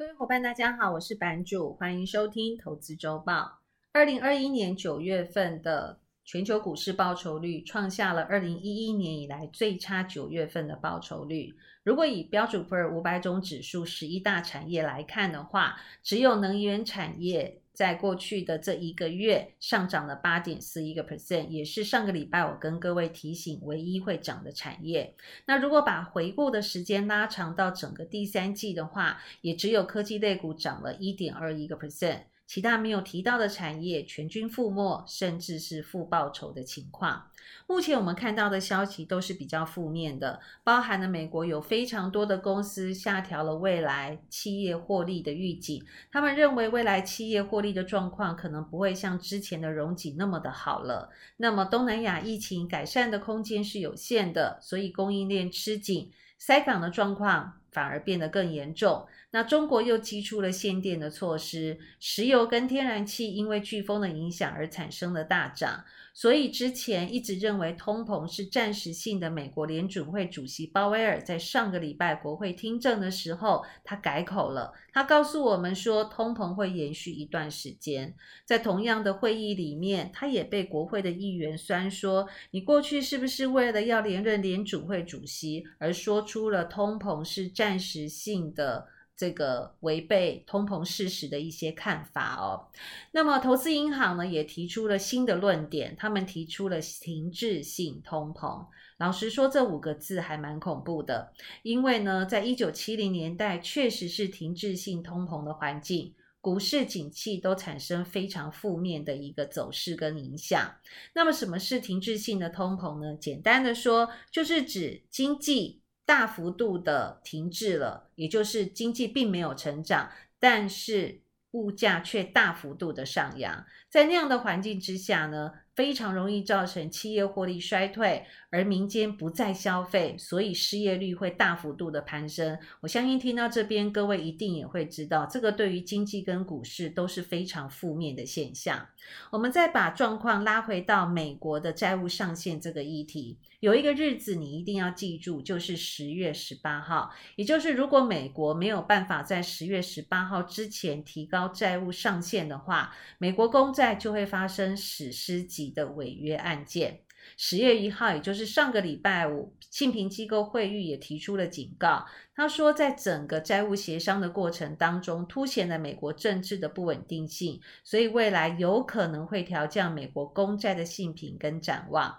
各位伙伴，大家好，我是版主，欢迎收听投资周报。二零二一年九月份的全球股市报酬率创下了二零一一年以来最差九月份的报酬率。如果以标准普尔五百种指数十一大产业来看的话，只有能源产业。在过去的这一个月上涨了八点四一个 percent，也是上个礼拜我跟各位提醒唯一会涨的产业。那如果把回顾的时间拉长到整个第三季的话，也只有科技类股涨了一点二一个 percent。其他没有提到的产业全军覆没，甚至是负报酬的情况。目前我们看到的消息都是比较负面的，包含了美国有非常多的公司下调了未来企业获利的预警，他们认为未来企业获利的状况可能不会像之前的容景那么的好了。那么东南亚疫情改善的空间是有限的，所以供应链吃紧，塞港的状况反而变得更严重。那中国又提出了限电的措施，石油跟天然气因为飓风的影响而产生了大涨。所以之前一直认为通膨是暂时性的，美国联准会主席鲍威尔在上个礼拜国会听证的时候，他改口了，他告诉我们说通膨会延续一段时间。在同样的会议里面，他也被国会的议员酸说：“你过去是不是为了要连任联准会主席而说出了通膨是暂时性的？”这个违背通膨事实的一些看法哦。那么，投资银行呢也提出了新的论点，他们提出了停滞性通膨。老实说，这五个字还蛮恐怖的，因为呢，在一九七零年代确实是停滞性通膨的环境，股市景气都产生非常负面的一个走势跟影响。那么，什么是停滞性的通膨呢？简单的说，就是指经济。大幅度的停滞了，也就是经济并没有成长，但是物价却大幅度的上扬。在那样的环境之下呢，非常容易造成企业获利衰退，而民间不再消费，所以失业率会大幅度的攀升。我相信听到这边，各位一定也会知道，这个对于经济跟股市都是非常负面的现象。我们再把状况拉回到美国的债务上限这个议题。有一个日子你一定要记住，就是十月十八号。也就是如果美国没有办法在十月十八号之前提高债务上限的话，美国公债就会发生史诗级的违约案件。十月一号，也就是上个礼拜五，信评机构会议也提出了警告。他说，在整个债务协商的过程当中，凸显了美国政治的不稳定性，所以未来有可能会调降美国公债的信评跟展望。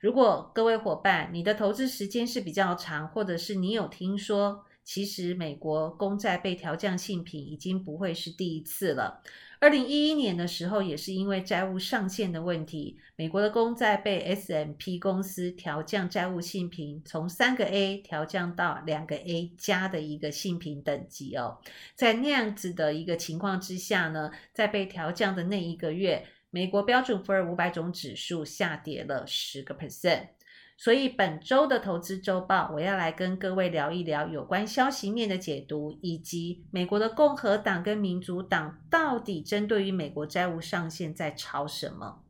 如果各位伙伴，你的投资时间是比较长，或者是你有听说，其实美国公债被调降信评已经不会是第一次了。二零一一年的时候，也是因为债务上限的问题，美国的公债被 S M P 公司调降债务信评，从三个 A 调降到两个 A 加的一个信评等级哦。在那样子的一个情况之下呢，在被调降的那一个月。美国标准普尔五百种指数下跌了十个 percent，所以本周的投资周报，我要来跟各位聊一聊有关消息面的解读，以及美国的共和党跟民主党到底针对于美国债务上限在吵什么。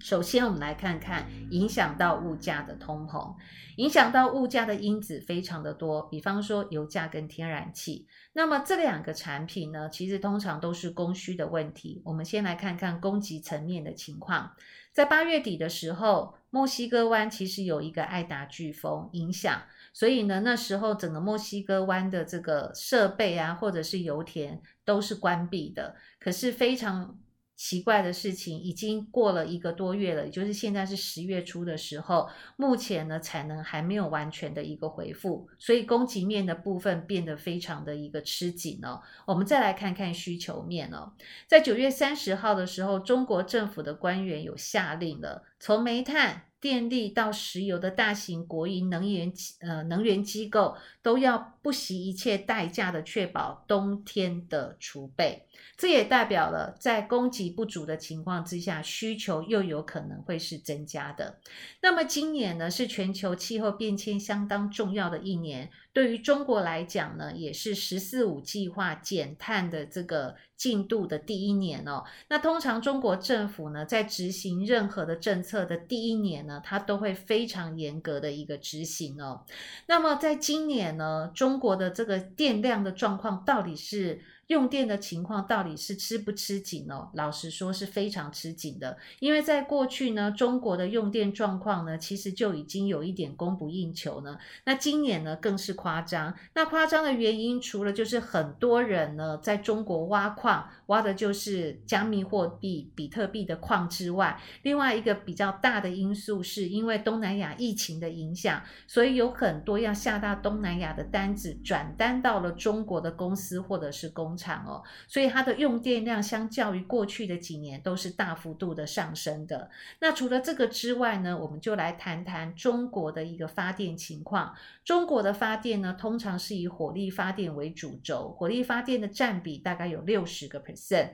首先，我们来看看影响到物价的通膨。影响到物价的因子非常的多，比方说油价跟天然气。那么这两个产品呢，其实通常都是供需的问题。我们先来看看供给层面的情况。在八月底的时候，墨西哥湾其实有一个爱达飓风影响，所以呢，那时候整个墨西哥湾的这个设备啊，或者是油田都是关闭的。可是非常。奇怪的事情已经过了一个多月了，也就是现在是十月初的时候，目前呢产能还没有完全的一个恢复，所以供给面的部分变得非常的一个吃紧哦。我们再来看看需求面哦，在九月三十号的时候，中国政府的官员有下令了，从煤炭。电力到石油的大型国营能源呃能源机构都要不惜一切代价的确保冬天的储备，这也代表了在供给不足的情况之下，需求又有可能会是增加的。那么今年呢，是全球气候变迁相当重要的一年。对于中国来讲呢，也是“十四五”计划减碳的这个进度的第一年哦。那通常中国政府呢，在执行任何的政策的第一年呢，它都会非常严格的一个执行哦。那么在今年呢，中国的这个电量的状况到底是？用电的情况到底是吃不吃紧哦？老实说是非常吃紧的，因为在过去呢，中国的用电状况呢，其实就已经有一点供不应求呢。那今年呢，更是夸张。那夸张的原因，除了就是很多人呢，在中国挖矿，挖的就是加密货币比特币的矿之外，另外一个比较大的因素，是因为东南亚疫情的影响，所以有很多要下到东南亚的单子转单到了中国的公司或者是公。场哦，所以它的用电量相较于过去的几年都是大幅度的上升的。那除了这个之外呢，我们就来谈谈中国的一个发电情况。中国的发电呢，通常是以火力发电为主轴，火力发电的占比大概有六十个 percent。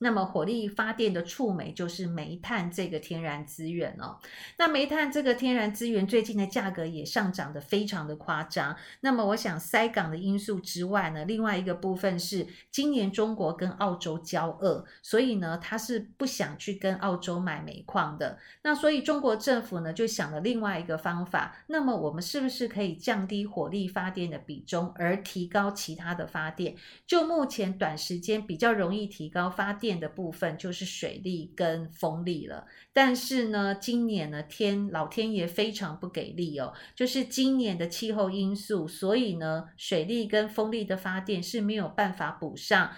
那么火力发电的触媒就是煤炭这个天然资源哦。那煤炭这个天然资源最近的价格也上涨得非常的夸张。那么我想塞港的因素之外呢，另外一个部分是今年中国跟澳洲交恶，所以呢他是不想去跟澳洲买煤矿的。那所以中国政府呢就想了另外一个方法，那么我们是不是可以降低火力发电的比重，而提高其他的发电？就目前短时间比较容易提高发电。电的部分就是水力跟风力了，但是呢，今年呢天老天爷非常不给力哦，就是今年的气候因素，所以呢，水力跟风力的发电是没有办法补上。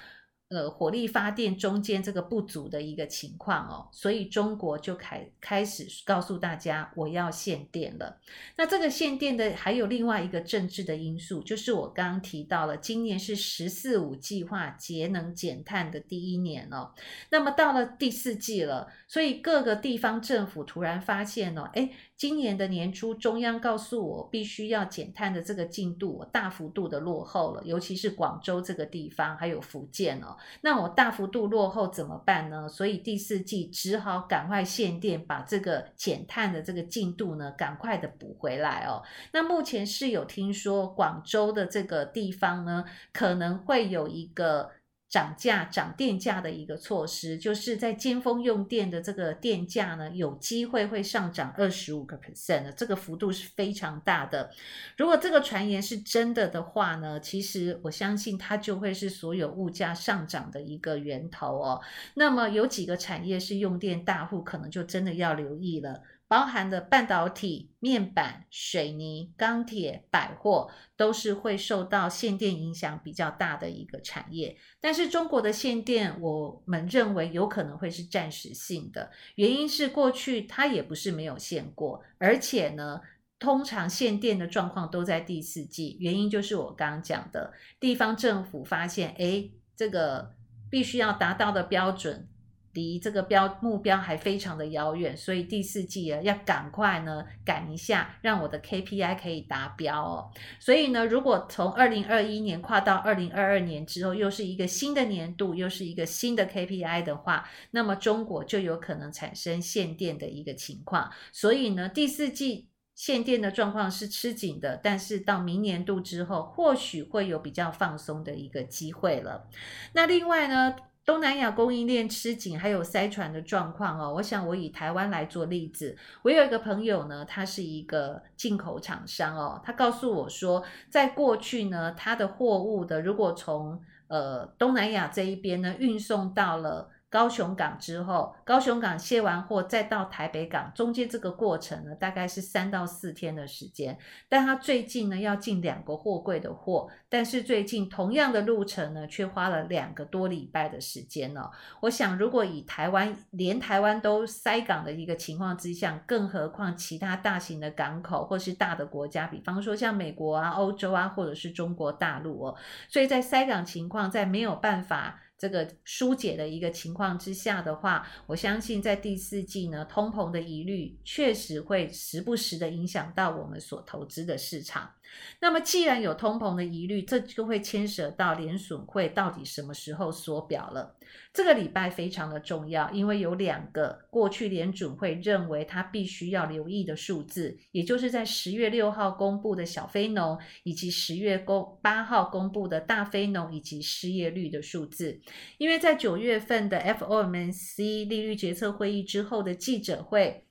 呃，火力发电中间这个不足的一个情况哦，所以中国就开开始告诉大家，我要限电了。那这个限电的还有另外一个政治的因素，就是我刚刚提到了，今年是“十四五”计划节能减碳的第一年哦。那么到了第四季了，所以各个地方政府突然发现哦，诶今年的年初，中央告诉我必须要减碳的这个进度，我大幅度的落后了，尤其是广州这个地方，还有福建哦。那我大幅度落后怎么办呢？所以第四季只好赶快限电，把这个减碳的这个进度呢，赶快的补回来哦。那目前是有听说广州的这个地方呢，可能会有一个。涨价、涨电价的一个措施，就是在尖峰用电的这个电价呢，有机会会上涨二十五个 percent 的，这个幅度是非常大的。如果这个传言是真的的话呢，其实我相信它就会是所有物价上涨的一个源头哦。那么有几个产业是用电大户，可能就真的要留意了。包含的半导体、面板、水泥、钢铁、百货，都是会受到限电影响比较大的一个产业。但是中国的限电，我们认为有可能会是暂时性的，原因是过去它也不是没有限过，而且呢，通常限电的状况都在第四季，原因就是我刚刚讲的，地方政府发现，诶，这个必须要达到的标准。离这个标目标还非常的遥远，所以第四季啊要赶快呢赶一下，让我的 KPI 可以达标哦。所以呢，如果从二零二一年跨到二零二二年之后，又是一个新的年度，又是一个新的 KPI 的话，那么中国就有可能产生限电的一个情况。所以呢，第四季限电的状况是吃紧的，但是到明年度之后，或许会有比较放松的一个机会了。那另外呢，东南亚供应链吃紧，还有塞船的状况哦。我想我以台湾来做例子，我有一个朋友呢，他是一个进口厂商哦，他告诉我说，在过去呢，他的货物的如果从呃东南亚这一边呢运送到了。高雄港之后，高雄港卸完货再到台北港，中间这个过程呢，大概是三到四天的时间。但他最近呢要进两个货柜的货，但是最近同样的路程呢，却花了两个多礼拜的时间呢。我想，如果以台湾连台湾都塞港的一个情况之下，更何况其他大型的港口或是大的国家，比方说像美国啊、欧洲啊，或者是中国大陆哦。所以在塞港情况，在没有办法。这个疏解的一个情况之下的话，我相信在第四季呢，通膨的疑虑确实会时不时的影响到我们所投资的市场。那么，既然有通膨的疑虑，这就会牵涉到联准会到底什么时候缩表了。这个礼拜非常的重要，因为有两个过去联准会认为他必须要留意的数字，也就是在十月六号公布的小非农，以及十月公八号公布的大非农以及失业率的数字。因为在九月份的 FOMC 利率决策会议之后的记者会。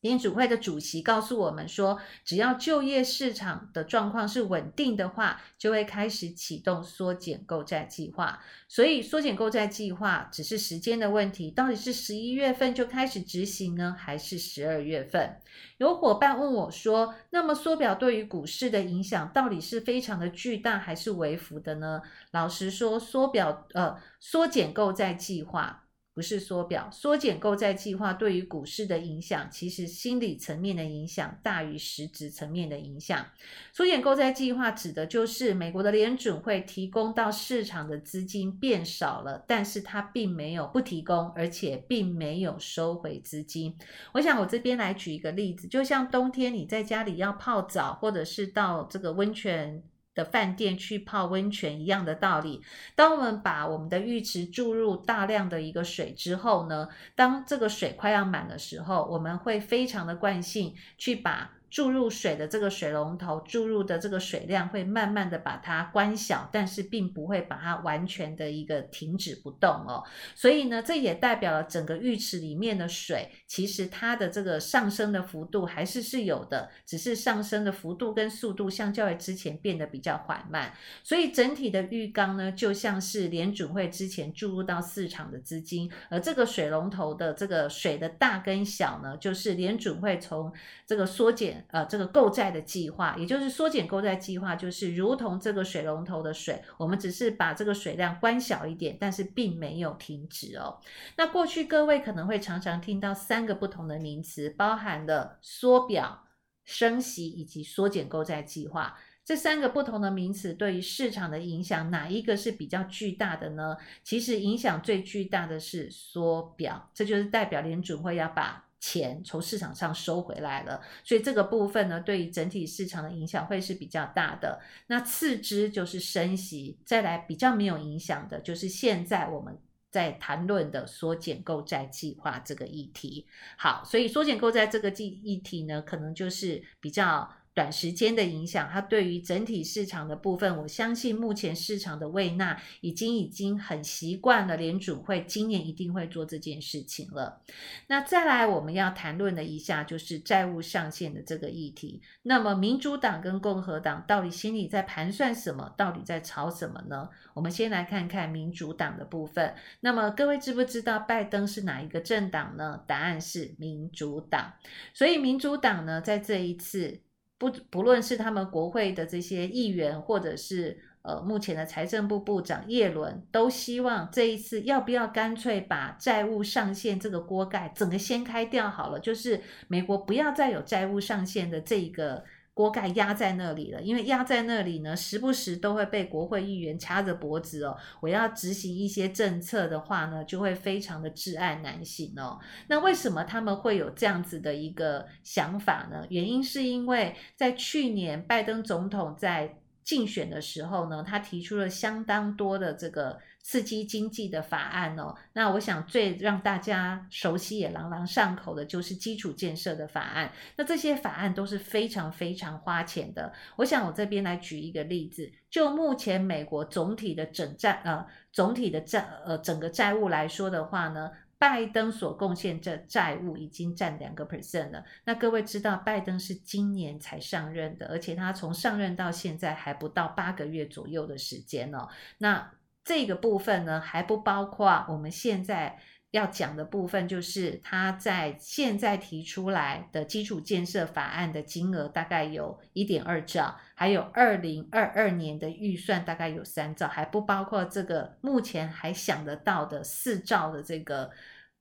联准会的主席告诉我们说，只要就业市场的状况是稳定的话，就会开始启动缩减购债计划。所以，缩减购债计划只是时间的问题，到底是十一月份就开始执行呢，还是十二月份？有伙伴问我说，那么缩表对于股市的影响到底是非常的巨大，还是微幅的呢？老实说，缩表呃，缩减购债计划。不是缩表，缩减购债计划对于股市的影响，其实心理层面的影响大于实质层面的影响。缩减购债计划指的就是美国的联准会提供到市场的资金变少了，但是它并没有不提供，而且并没有收回资金。我想我这边来举一个例子，就像冬天你在家里要泡澡，或者是到这个温泉。的饭店去泡温泉一样的道理。当我们把我们的浴池注入大量的一个水之后呢，当这个水快要满的时候，我们会非常的惯性去把。注入水的这个水龙头注入的这个水量会慢慢的把它关小，但是并不会把它完全的一个停止不动哦。所以呢，这也代表了整个浴池里面的水，其实它的这个上升的幅度还是是有的，只是上升的幅度跟速度相较于之前变得比较缓慢。所以整体的浴缸呢，就像是联准会之前注入到市场的资金，而这个水龙头的这个水的大跟小呢，就是联准会从这个缩减。呃，这个购债的计划，也就是缩减购债计划，就是如同这个水龙头的水，我们只是把这个水量关小一点，但是并没有停止哦。那过去各位可能会常常听到三个不同的名词，包含了缩表、升息以及缩减购债计划。这三个不同的名词对于市场的影响，哪一个是比较巨大的呢？其实影响最巨大的是缩表，这就是代表联准会要把。钱从市场上收回来了，所以这个部分呢，对于整体市场的影响会是比较大的。那次之就是升息，再来比较没有影响的，就是现在我们在谈论的缩减购债计划这个议题。好，所以缩减购债这个议议题呢，可能就是比较。短时间的影响，它对于整体市场的部分，我相信目前市场的胃纳已经已经很习惯了，联准会今年一定会做这件事情了。那再来我们要谈论的一下就是债务上限的这个议题。那么民主党跟共和党到底心里在盘算什么？到底在吵什么呢？我们先来看看民主党的部分。那么各位知不知道拜登是哪一个政党呢？答案是民主党。所以民主党呢，在这一次。不不论是他们国会的这些议员，或者是呃目前的财政部部长叶伦，都希望这一次要不要干脆把债务上限这个锅盖整个掀开掉好了，就是美国不要再有债务上限的这一个。锅盖压在那里了，因为压在那里呢，时不时都会被国会议员掐着脖子哦。我要执行一些政策的话呢，就会非常的至暗难行哦。那为什么他们会有这样子的一个想法呢？原因是因为在去年拜登总统在竞选的时候呢，他提出了相当多的这个刺激经济的法案哦。那我想最让大家熟悉也朗朗上口的就是基础建设的法案。那这些法案都是非常非常花钱的。我想我这边来举一个例子，就目前美国总体的整债呃总体的债呃整个债务来说的话呢。拜登所贡献这债务已经占两个 percent 了。那各位知道，拜登是今年才上任的，而且他从上任到现在还不到八个月左右的时间哦。那这个部分呢，还不包括我们现在要讲的部分，就是他在现在提出来的基础建设法案的金额大概有一点二兆，还有二零二二年的预算大概有三兆，还不包括这个目前还想得到的四兆的这个。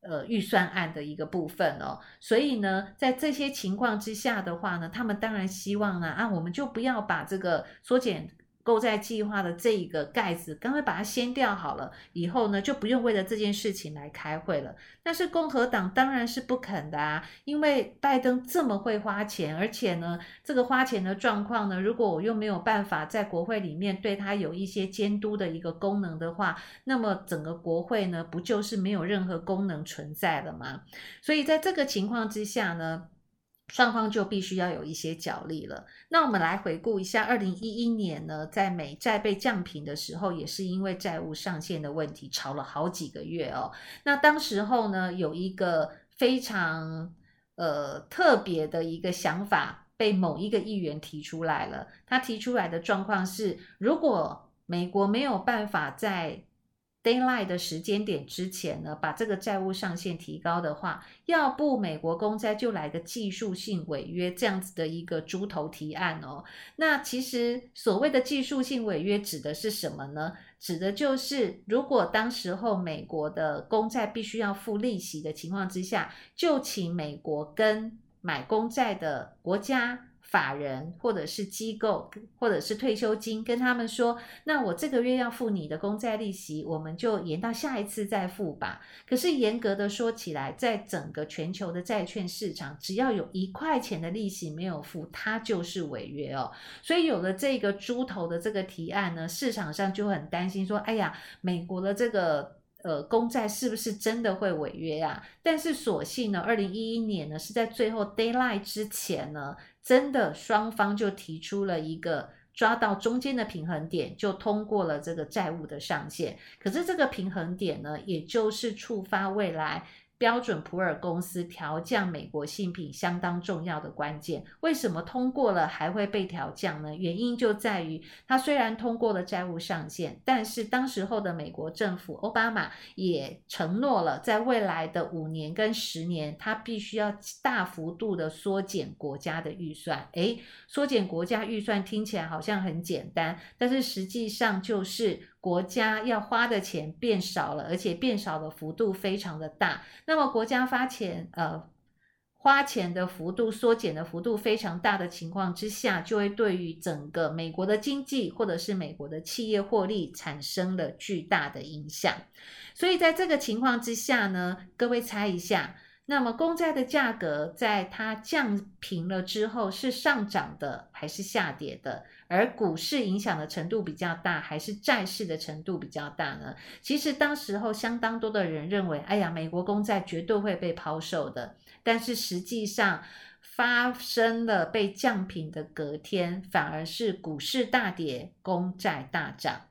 呃，预算案的一个部分哦，所以呢，在这些情况之下的话呢，他们当然希望呢，啊，我们就不要把这个缩减购债计划的这一个盖子，赶快把它掀掉好了，以后呢就不用为了这件事情来开会了。但是共和党当然是不肯的啊，因为拜登这么会花钱，而且呢，这个花钱的状况呢，如果我又没有办法在国会里面对他有一些监督的一个功能的话，那么整个国会呢，不就是没有任何功能存在了吗？所以在这个情况之下呢，双方就必须要有一些角力了。那我们来回顾一下，二零一一年呢，在美债被降平的时候，也是因为债务上限的问题，吵了好几个月哦。那当时候呢，有一个非常呃特别的一个想法，被某一个议员提出来了。他提出来的状况是，如果美国没有办法在 Deadline 的时间点之前呢，把这个债务上限提高的话，要不美国公债就来个技术性违约这样子的一个猪头提案哦。那其实所谓的技术性违约指的是什么呢？指的就是如果当时候美国的公债必须要付利息的情况之下，就请美国跟买公债的国家。法人或者是机构或者是退休金，跟他们说，那我这个月要付你的公债利息，我们就延到下一次再付吧。可是严格的说起来，在整个全球的债券市场，只要有一块钱的利息没有付，它就是违约哦。所以有了这个猪头的这个提案呢，市场上就很担心说，哎呀，美国的这个。呃，公债是不是真的会违约呀？但是所幸呢，二零一一年呢是在最后 daylight 之前呢，真的双方就提出了一个抓到中间的平衡点，就通过了这个债务的上限。可是这个平衡点呢，也就是触发未来。标准普尔公司调降美国信品相当重要的关键，为什么通过了还会被调降呢？原因就在于，它虽然通过了债务上限，但是当时候的美国政府奥巴马也承诺了，在未来的五年跟十年，他必须要大幅度的缩减国家的预算。诶，缩减国家预算听起来好像很简单，但是实际上就是。国家要花的钱变少了，而且变少的幅度非常的大。那么国家发钱，呃，花钱的幅度缩减的幅度非常大的情况之下，就会对于整个美国的经济或者是美国的企业获利产生了巨大的影响。所以在这个情况之下呢，各位猜一下。那么公债的价格在它降平了之后是上涨的还是下跌的？而股市影响的程度比较大还是债市的程度比较大呢？其实当时候相当多的人认为，哎呀，美国公债绝对会被抛售的。但是实际上发生了被降平的隔天，反而是股市大跌，公债大涨。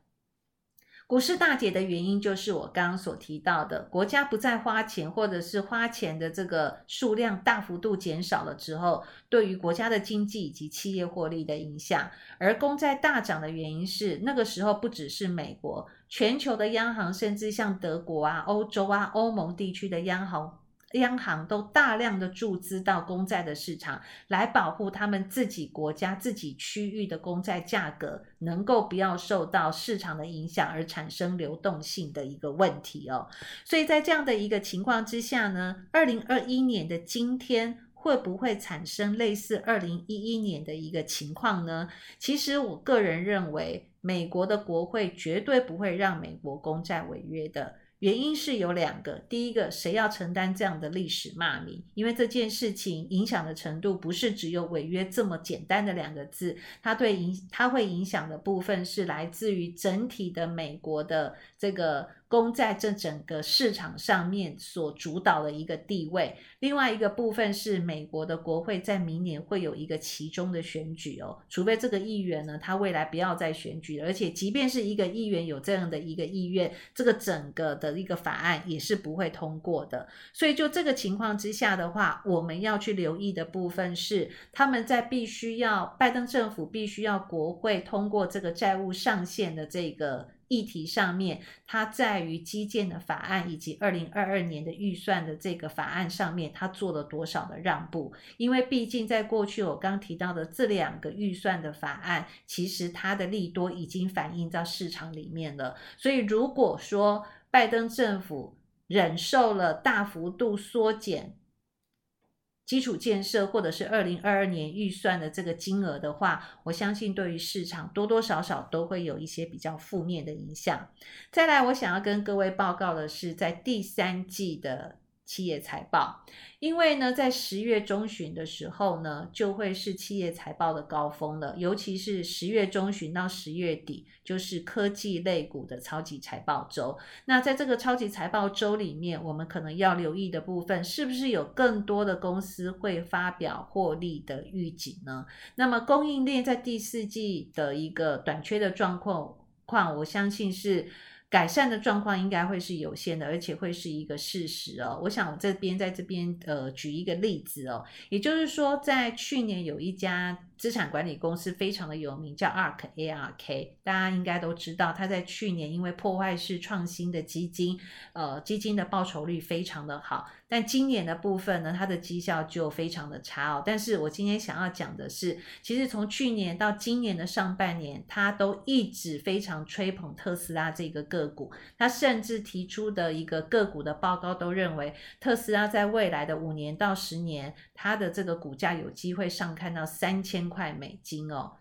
股市大跌的原因就是我刚刚所提到的，国家不再花钱，或者是花钱的这个数量大幅度减少了之后，对于国家的经济以及企业获利的影响。而公债大涨的原因是，那个时候不只是美国，全球的央行，甚至像德国啊、欧洲啊、欧盟地区的央行。央行都大量的注资到公债的市场，来保护他们自己国家、自己区域的公债价格能够不要受到市场的影响而产生流动性的一个问题哦。所以在这样的一个情况之下呢，二零二一年的今天会不会产生类似二零一一年的一个情况呢？其实我个人认为，美国的国会绝对不会让美国公债违约的。原因是有两个，第一个，谁要承担这样的历史骂名？因为这件事情影响的程度不是只有违约这么简单的两个字，它对影它会影响的部分是来自于整体的美国的这个。公债这整个市场上面所主导的一个地位，另外一个部分是美国的国会在明年会有一个其中的选举哦，除非这个议员呢，他未来不要再选举，而且即便是一个议员有这样的一个意愿，这个整个的一个法案也是不会通过的。所以就这个情况之下的话，我们要去留意的部分是，他们在必须要拜登政府必须要国会通过这个债务上限的这个。议题上面，它在于基建的法案以及二零二二年的预算的这个法案上面，它做了多少的让步？因为毕竟在过去我刚提到的这两个预算的法案，其实它的利多已经反映在市场里面了。所以如果说拜登政府忍受了大幅度缩减基础建设或者是二零二二年预算的这个金额的话，我相信对于市场多多少少都会有一些比较负面的影响。再来，我想要跟各位报告的是，在第三季的。企业财报，因为呢，在十月中旬的时候呢，就会是企业财报的高峰了，尤其是十月中旬到十月底，就是科技类股的超级财报周。那在这个超级财报周里面，我们可能要留意的部分，是不是有更多的公司会发表获利的预警呢？那么供应链在第四季的一个短缺的状况况，我相信是。改善的状况应该会是有限的，而且会是一个事实哦。我想我这边在这边呃举一个例子哦，也就是说，在去年有一家。资产管理公司非常的有名，叫 ARK ARK，大家应该都知道。它在去年因为破坏式创新的基金，呃，基金的报酬率非常的好。但今年的部分呢，它的绩效就非常的差哦。但是我今天想要讲的是，其实从去年到今年的上半年，它都一直非常吹捧特斯拉这个个股。它甚至提出的一个个股的报告都认为，特斯拉在未来的五年到十年，它的这个股价有机会上看到三千块美金哦，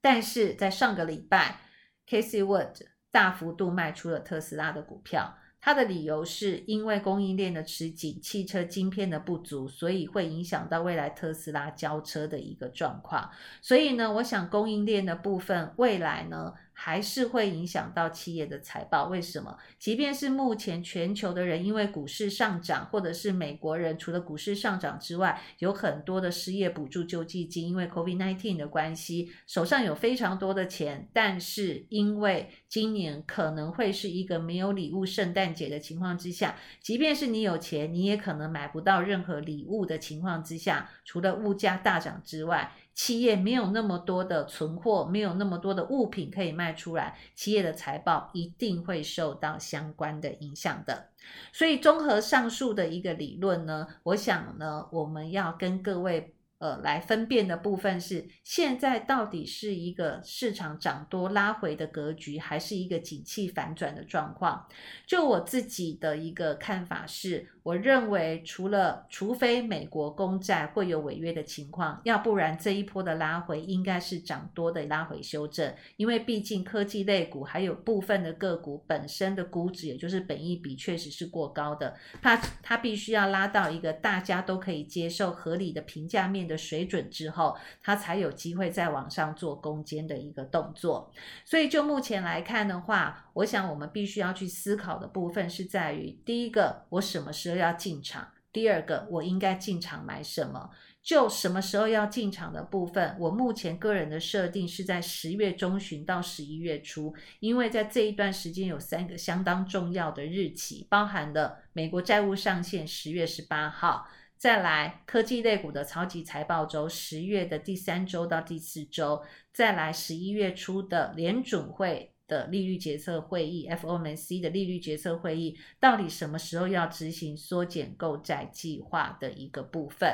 但是在上个礼拜，Casey Wood 大幅度卖出了特斯拉的股票，他的理由是因为供应链的吃紧，汽车晶片的不足，所以会影响到未来特斯拉交车的一个状况。所以呢，我想供应链的部分未来呢，还是会影响到企业的财报。为什么？即便是目前全球的人因为股市上涨，或者是美国人除了股市上涨之外，有很多的失业补助救济金，因为 COVID-19 的关系，手上有非常多的钱。但是因为今年可能会是一个没有礼物圣诞节的情况之下，即便是你有钱，你也可能买不到任何礼物的情况之下，除了物价大涨之外。企业没有那么多的存货，没有那么多的物品可以卖出来，企业的财报一定会受到相关的影响的。所以，综合上述的一个理论呢，我想呢，我们要跟各位。呃，来分辨的部分是，现在到底是一个市场涨多拉回的格局，还是一个景气反转的状况？就我自己的一个看法是，我认为除了除非美国公债会有违约的情况，要不然这一波的拉回应该是涨多的拉回修正，因为毕竟科技类股还有部分的个股本身的估值，也就是本益比确实是过高的，它它必须要拉到一个大家都可以接受合理的评价面的水准之后，它才有机会再往上做攻坚的一个动作。所以就目前来看的话，我想我们必须要去思考的部分是在于：第一个，我什么时候都要进场；第二个，我应该进场买什么。就什么时候要进场的部分，我目前个人的设定是在十月中旬到十一月初，因为在这一段时间有三个相当重要的日期，包含了美国债务上限十月十八号。再来，科技类股的超级财报周，十月的第三周到第四周，再来十一月初的联准会的利率决策会议，FOMC 的利率决策会议，到底什么时候要执行缩减购债计划的一个部分？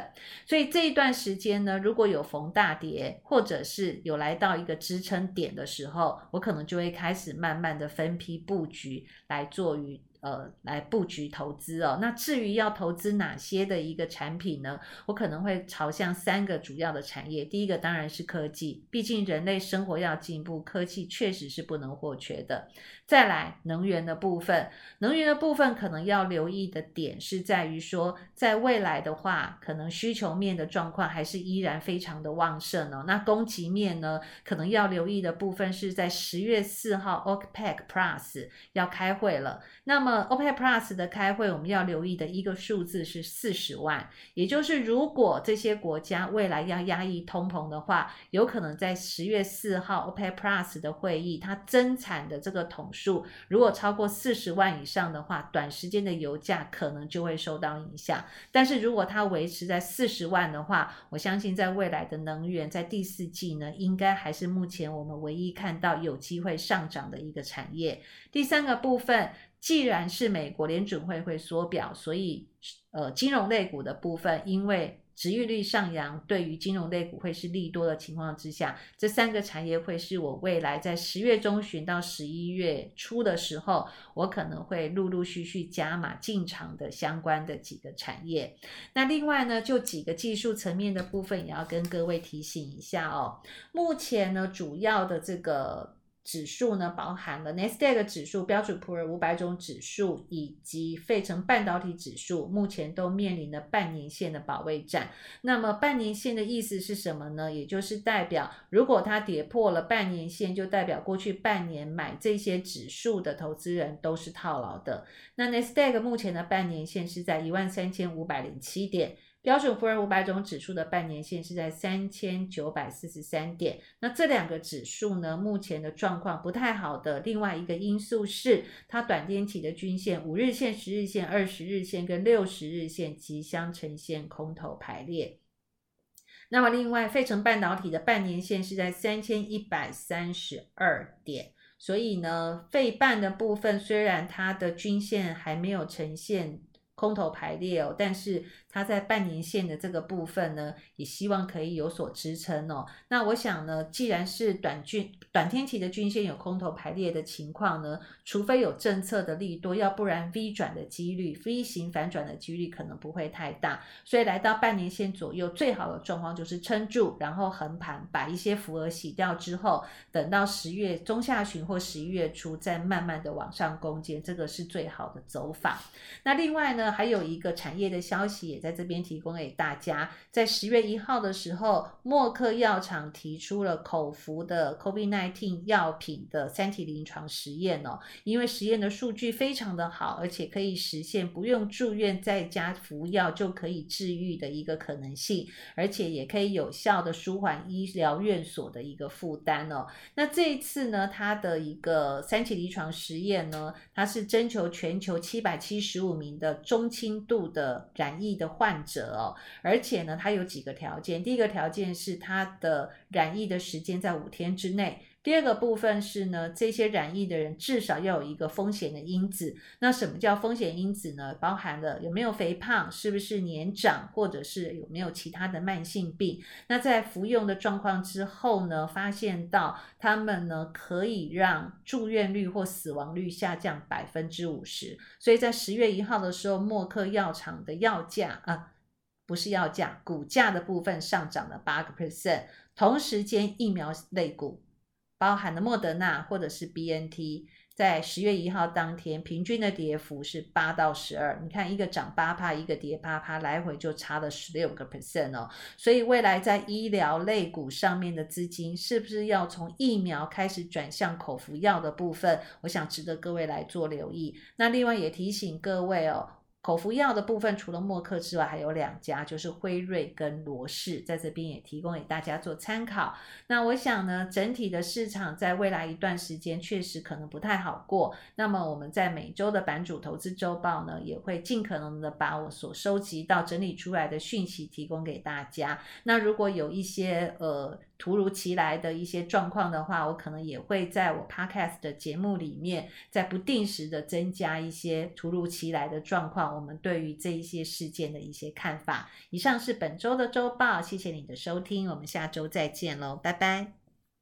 所以这一段时间呢，如果有逢大跌，或者是有来到一个支撑点的时候，我可能就会开始慢慢的分批布局来做于。呃，来布局投资哦。那至于要投资哪些的一个产品呢？我可能会朝向三个主要的产业。第一个当然是科技，毕竟人类生活要进步，科技确实是不能或缺的。再来，能源的部分，能源的部分可能要留意的点是在于说，在未来的话，可能需求面的状况还是依然非常的旺盛哦。那供给面呢，可能要留意的部分是在十月四号，OPEC Plus 要开会了。那么么 OPEC Plus 的开会，我们要留意的一个数字是四十万，也就是如果这些国家未来要压抑通膨的话，有可能在十月四号 OPEC Plus 的会议，它增产的这个桶数如果超过四十万以上的话，短时间的油价可能就会受到影响。但是如果它维持在四十万的话，我相信在未来的能源在第四季呢，应该还是目前我们唯一看到有机会上涨的一个产业。第三个部分。既然是美国联准会会缩表，所以呃，金融类股的部分，因为殖利率上扬，对于金融类股会是利多的情况之下，这三个产业会是我未来在十月中旬到十一月初的时候，我可能会陆陆续续加码进场的相关的几个产业。那另外呢，就几个技术层面的部分，也要跟各位提醒一下哦。目前呢，主要的这个。指数呢，包含了 Nasdaq 指数、标准普尔五百种指数以及费城半导体指数，目前都面临了半年线的保卫战。那么半年线的意思是什么呢？也就是代表，如果它跌破了半年线，就代表过去半年买这些指数的投资人都是套牢的。那 Nasdaq 目前的半年线是在一万三千五百零七点。标准普尔五百种指数的半年线是在三千九百四十三点。那这两个指数呢，目前的状况不太好的另外一个因素是，它短天期的均线五日线、十日线、二十日线跟六十日线即将呈现空头排列。那么另外，费城半导体的半年线是在三千一百三十二点。所以呢，费半的部分虽然它的均线还没有呈现空头排列哦，但是。它在半年线的这个部分呢，也希望可以有所支撑哦。那我想呢，既然是短均短天期的均线有空头排列的情况呢，除非有政策的利多，要不然 V 转的几率，V 型反转的几率可能不会太大。所以来到半年线左右，最好的状况就是撑住，然后横盘，把一些浮额洗掉之后，等到十月中下旬或十一月初再慢慢的往上攻坚，这个是最好的走法。那另外呢，还有一个产业的消息。在这边提供给大家，在十月一号的时候，默克药厂提出了口服的 COVID-19 药品的三期临床实验哦，因为实验的数据非常的好，而且可以实现不用住院，在家服药就可以治愈的一个可能性，而且也可以有效的舒缓医疗院所的一个负担哦。那这一次呢，它的一个三期临床实验呢，它是征求全球七百七十五名的中轻度的染疫的。患者哦，而且呢，它有几个条件。第一个条件是它的染疫的时间在五天之内。第二个部分是呢，这些染疫的人至少要有一个风险的因子。那什么叫风险因子呢？包含了有没有肥胖，是不是年长，或者是有没有其他的慢性病。那在服用的状况之后呢，发现到他们呢可以让住院率或死亡率下降百分之五十。所以在十月一号的时候，默克药厂的药价啊，不是药价，股价的部分上涨了八个 percent。同时间，疫苗类股。包含了莫德纳或者是 BNT，在十月一号当天平均的跌幅是八到十二。你看，一个涨八趴，一个跌八趴，来回就差了十六个 percent 哦。所以未来在医疗类股上面的资金，是不是要从疫苗开始转向口服药的部分？我想值得各位来做留意。那另外也提醒各位哦。口服药的部分，除了默克之外，还有两家，就是辉瑞跟罗氏，在这边也提供给大家做参考。那我想呢，整体的市场在未来一段时间确实可能不太好过。那么我们在每周的版主投资周报呢，也会尽可能的把我所收集到、整理出来的讯息提供给大家。那如果有一些呃，突如其来的一些状况的话，我可能也会在我 Podcast 的节目里面，在不定时的增加一些突如其来的状况，我们对于这一些事件的一些看法。以上是本周的周报，谢谢你的收听，我们下周再见喽，拜拜。